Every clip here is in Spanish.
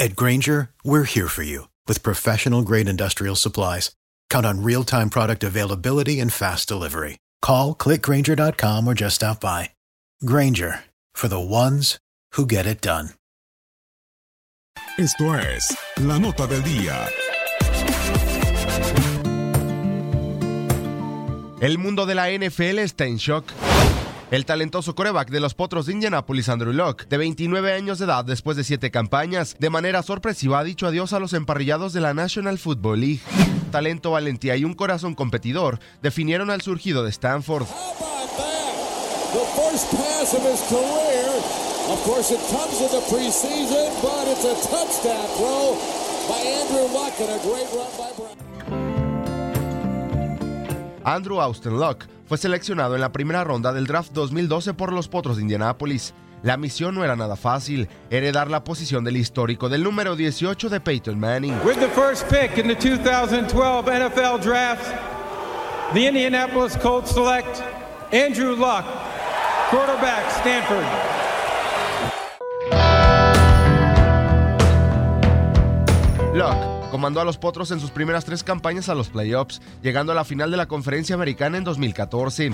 At Granger, we're here for you with professional grade industrial supplies. Count on real time product availability and fast delivery. Call clickgranger.com or just stop by. Granger for the ones who get it done. Esto es la nota del día. El mundo de la NFL está en shock. El talentoso coreback de los Potros de Indianapolis, Andrew Locke, de 29 años de edad después de 7 campañas, de manera sorpresiva ha dicho adiós a los emparrillados de la National Football League. Talento, valentía y un corazón competidor definieron al surgido de Stanford. By Andrew Luck and a great run by Brown. Andrew Austin Luck fue seleccionado en la primera ronda del draft 2012 por los Potros de Indianápolis. La misión no era nada fácil, heredar la posición del histórico del número 18 de Peyton Manning. With the first pick in the 2012 NFL Draft, the Indianapolis Colts select Andrew Luck, quarterback, Stanford. Luck comandó a los Potros en sus primeras tres campañas a los playoffs, llegando a la final de la conferencia americana en 2014.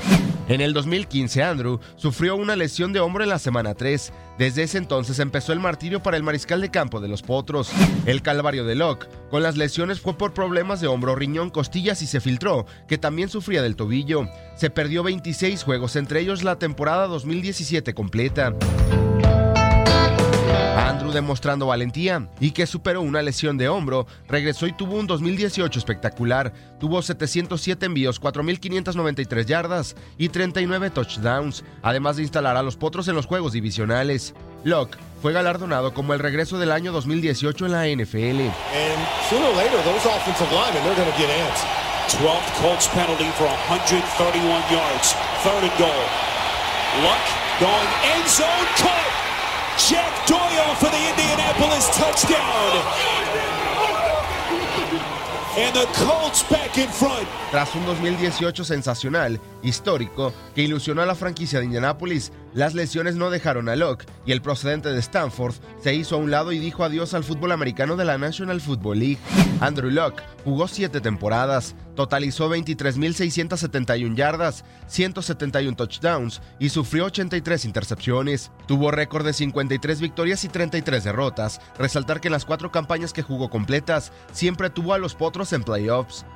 En el 2015, Andrew sufrió una lesión de hombro en la semana 3. Desde ese entonces empezó el martirio para el mariscal de campo de los Potros. El calvario de Locke con las lesiones fue por problemas de hombro, riñón, costillas y se filtró, que también sufría del tobillo. Se perdió 26 juegos, entre ellos la temporada 2017 completa. Andrew demostrando valentía y que superó una lesión de hombro, regresó y tuvo un 2018 espectacular. Tuvo 707 envíos, 4.593 yardas y 39 touchdowns, además de instalar a los potros en los juegos divisionales. Locke fue galardonado como el regreso del año 2018 en la NFL. And sooner or later, those offensive linemen, they're going to get ants. 12th Colts penalty for 131 yards. Third and goal. Luck going end zone cut. Jack Doyle for the Indianapolis touchdown. And the Colts back in front. Tras un 2018 sensacional, histórico, que ilusionó a la franquicia de Indianapolis, las lesiones no dejaron a Locke y el procedente de Stanford se hizo a un lado y dijo adiós al fútbol americano de la National Football League. Andrew Locke jugó siete temporadas, totalizó 23.671 yardas, 171 touchdowns y sufrió 83 intercepciones. Tuvo récord de 53 victorias y 33 derrotas. Resaltar que en las cuatro campañas que jugó completas, siempre tuvo a los potros en playoffs.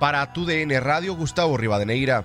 Para tu DN Radio, Gustavo Rivadeneira.